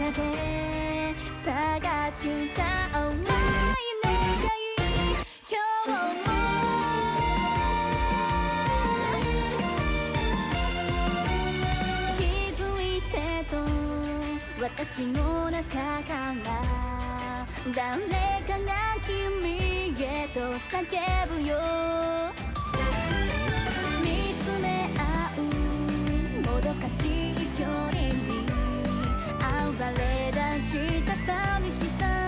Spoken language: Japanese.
さで探した甘い願い今日も私の中から誰かが君へと叫ぶよ。見つめ合うもどかしい距離した寂しさ